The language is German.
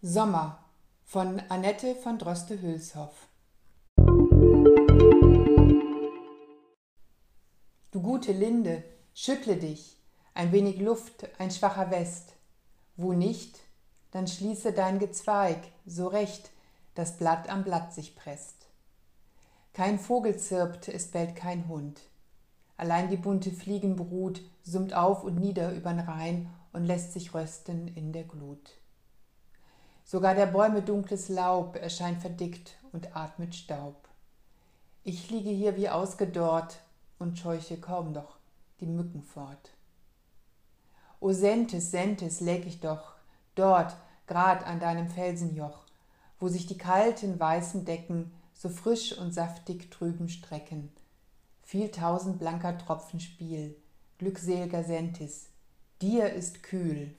Sommer von Annette von Droste-Hülshoff Du gute Linde, schüttle dich, ein wenig Luft, ein schwacher West. Wo nicht, dann schließe dein Gezweig, so recht, das Blatt am Blatt sich presst. Kein Vogel zirpt, es bellt kein Hund. Allein die bunte Fliegenbrut summt auf und nieder übern Rhein und lässt sich rösten in der Glut. Sogar der Bäume dunkles Laub erscheint verdickt und atmet Staub. Ich liege hier wie ausgedorrt und scheuche kaum noch die Mücken fort. O Sentes, Sentes, läg ich doch dort, grad an deinem Felsenjoch, wo sich die kalten weißen Decken so frisch und saftig drüben strecken. Viel tausend blanker Tropfen Spiel, glückselger Sentis, dir ist kühl